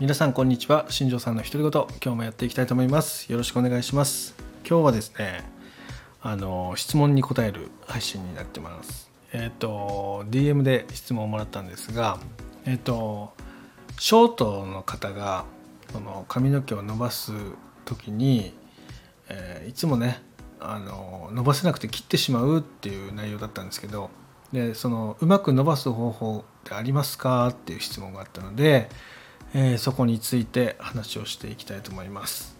皆さんこんにちは。新庄さんの独り言今日もやっていきたいと思います。よろしくお願いします。今日はですねあの質問に答える配信になってます。えっ、と DM で質問をもらったんですがえっ、とショートの方がその髪の毛を伸ばす時に、えーいつもねあの伸ばせなくて切ってしまうっていう内容だったんですけどでそのうまく伸ばす方法ってありますか？っていう質問があったので、えーそこについて話をしていきたいと思います。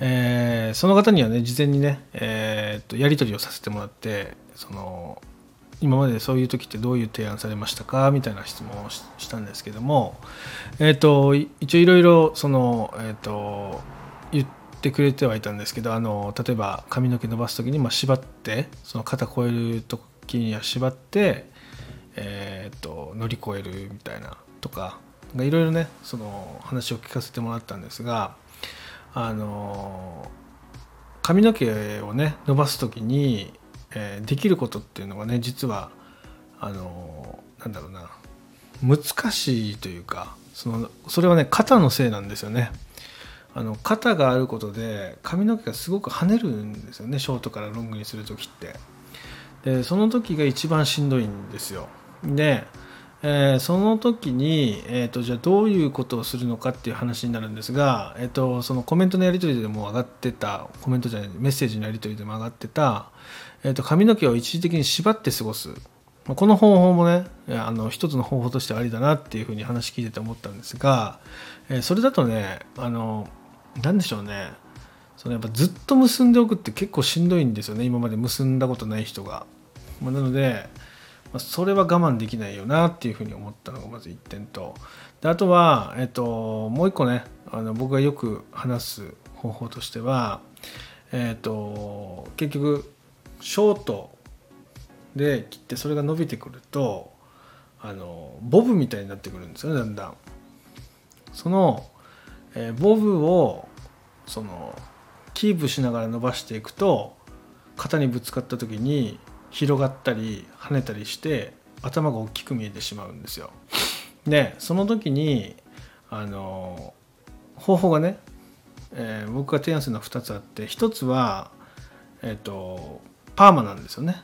えーその方にはね事前にね、えーっとやり取りをさせてもらってその今までそういう時ってどういう提案されましたかみたいな質問をしたんですけども、えーっと一応いろいろその、えーっと言ってくれてはいたんですけどあの例えば髪の毛伸ばす時にまあ縛ってその肩越える時には縛って、えーっと乗り越えるみたいなとかいろいろねその話を聞かせてもらったんですがあの髪の毛をね伸ばす時に、えーできることっていうのがね実はあのなんだろうな難しいというかそのそれはね肩のせいなんですよね。あの肩があることで髪の毛がすごく跳ねるんですよねショートからロングにする時って。でその時が一番しんどいんですよ。で、えーその時に、えー、とじゃあどういうことをするのかっていう話になるんですが、えー、とそのコメントのやり取りでも上がってたコメントじゃないメッセージのやり取りでも上がってた、えー、と髪の毛を一時的に縛って過ごす。この方法もねあの一つの方法としてありだなっていうふうに話聞いてて思ったんですが、えーそれだとねあのなんでしょうね。そのやっぱずっと結んでおくって結構しんどいんですよね。今まで結んだことない人が。まあなので、まあそれは我慢できないよなっていうふうに思ったのがまず1点とであとは、えっと、もう一個ねあの僕がよく話す方法としては、えっと、結局ショートで切ってそれが伸びてくるとあのボブみたいになってくるんですよねだんだん。その、えーボブをそのキープしながら伸ばしていくと肩にぶつかった時に広がったり跳ねたりして頭が大きく見えてしまうんですよ。でその時にあの方法がね、えー僕が提案するのは2つあって1つは、えー、とパーマなんですよね。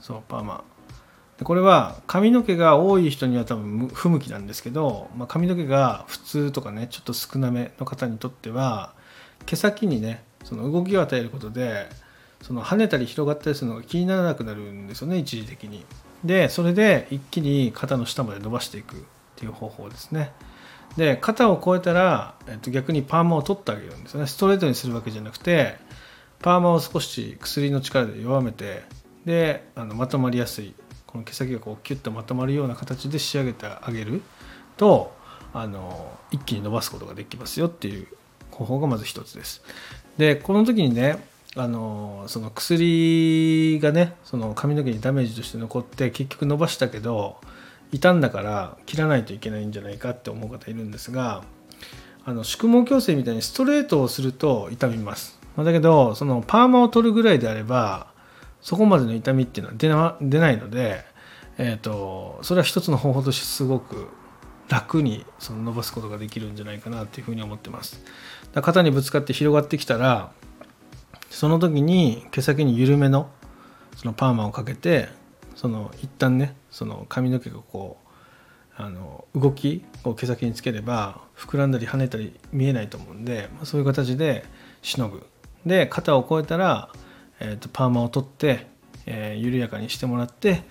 そうパーマでこれは髪の毛が多い人には多分不向きなんですけど、まあ、髪の毛が普通とかねちょっと少なめの方にとっては毛先にねその動きを与えることでその跳ねたり広がったりするのが気にならなくなるんですよね一時的に。でそれで一気に肩の下まで伸ばしていくっていう方法ですね。で肩を越えたら、えっと、逆にパーマを取ってあげるんですよねストレートにするわけじゃなくてパーマを少し薬の力で弱めてであのまとまりやすいこの毛先がこうキュッとまとまるような形で仕上げてあげるとあの一気に伸ばすことができますよっていう方法がまず一つです。でこの時にねあのその薬がねその髪の毛にダメージとして残って結局伸ばしたけど傷んだから切らないといけないんじゃないかって思う方いるんですがあの宿毛矯正みたいにストレートをすると痛みます。まだけどそのパーマを取るぐらいであればそこまでの痛みっていうのは出な出ないので、えー、とそれは一つの方法としてすごく楽にその伸ばすことができるんじゃないかなっていうふうに思ってます。だ肩にぶつかって広がってきたらその時に毛先に緩めのそのパーマをかけてその一旦ねその髪の毛がこうあの動きを毛先につければ膨らんだり跳ねたり見えないと思うんで、そういう形でしのぐ。で肩を越えたら、えーとパーマを取って、えー緩やかにしてもらって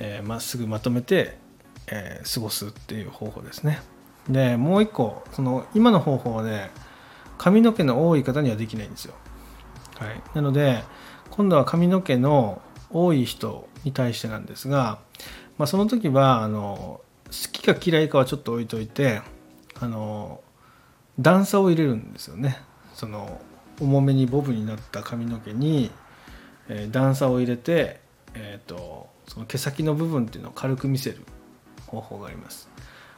えーまっすぐまとめて、えー過ごすっていう方法ですね。でもう一個その今の方法はね髪の毛の多い方にはできないんですよ。はい、なので今度は髪の毛の多い人に対してなんですが、まあ、その時はあの好きか嫌いかはちょっと置いといてあの段差を入れるんですよね。その重めにボブになった髪の毛に、えー段差を入れて、えー、とその毛先の部分っていうのを軽く見せる方法があります、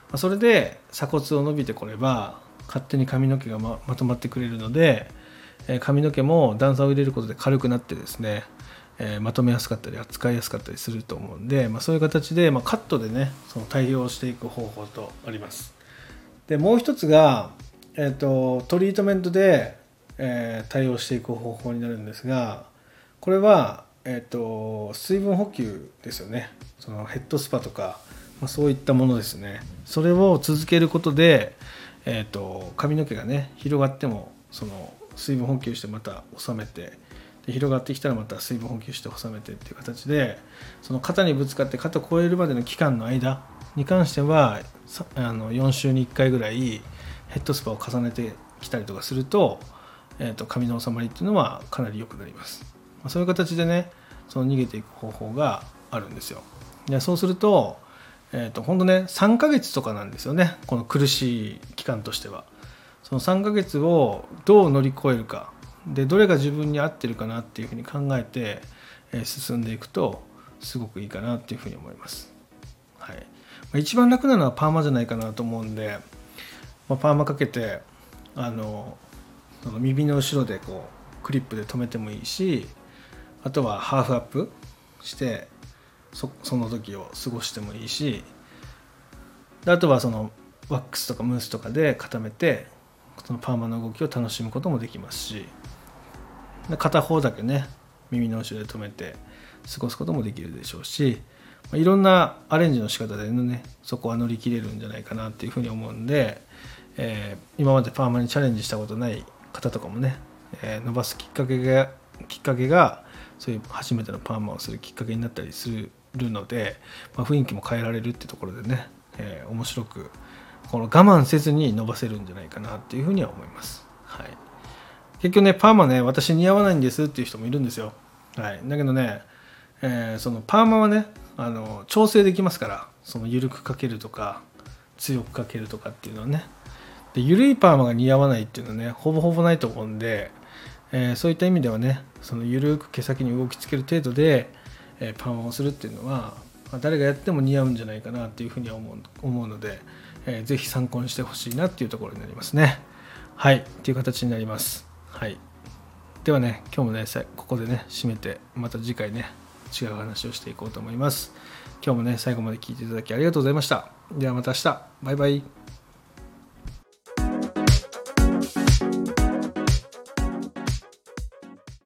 まあそれで鎖骨を伸びてこれば勝手に髪の毛がままとまってくれるので、え髪の毛も段差を入れることで軽くなってですね、えまとめやすかったり扱いやすかったりすると思うんで、まあ、そういう形で、まあ、カットでねその対応していく方法とあります。でもう一つが、えーと、トリートメントで、えー、対応していく方法になるんですがこれは、えーと、水分補給ですよね。そのヘッドスパとか、まあ、そういったものですね。それを続けることで、えーと、髪の毛がね広がってもその水分補給してまた収めてで広がってきたらまた水分補給して収めてっていう形でその肩にぶつかって肩を越えるまでの期間の間に関してはあの4週に1回ぐらいヘッドスパを重ねてきたりとかすると,、えーと、髪の収まりっていうのはかなり良くなります、まあ、そういう形でねその逃げていく方法があるんですよ。でそうすると,、えーと、本当ね3ヶ月とかなんですよね。この苦しい期間としては。その3ヶ月をどう乗り越えるかでどれが自分に合ってるかなっていうふうに考えて、え、進んでいくとすごくいいかなっていうふうに思います。はい一番楽なのはパーマじゃないかなと思うんで、まあ、パーマかけてあのその耳の後ろでこうクリップで留めてもいいしあとはハーフアップしてそその時を過ごしてもいいしあとはそのワックスとかムースとかで固めてそのパーマの動きを楽しむこともできますし片方だけね耳の後ろで留めて過ごすこともできるでしょうしいろんなアレンジの仕方でねそこは乗り切れるんじゃないかなっていうふうに思うんで、えー、今までパーマにチャレンジしたことない方とかもね、えー、伸ばすきっかけがきっかけがそういう初めてのパーマをするきっかけになったりするので、まあ、雰囲気も変えられるっていうところでね、えー、面白くこの我慢せずに伸ばせるんじゃないかなっていうふうには思います。はい、結局ねパーマね私似合わないんですっていう人もいるんですよ。はい、だけどね、えー、そのパーマはねあの調整できますからその緩くかけるとか強くかけるとかっていうのはねで緩いパーマが似合わないっていうのはねほぼほぼないと思うんで、えー、そういった意味ではねその緩く毛先に動きつける程度で、えー、パーマをするっていうのは、まあ、誰がやっても似合うんじゃないかなっていうふうには思う思うので、えー、ぜひ参考にしてほしいなっていうところになりますねはいっていう形になりますはいではね今日もねここでね締めてまた次回ね違う話をしていこうと思います。今日もね、最後まで聞いていただきありがとうございました。ではまた明日。バイバイ。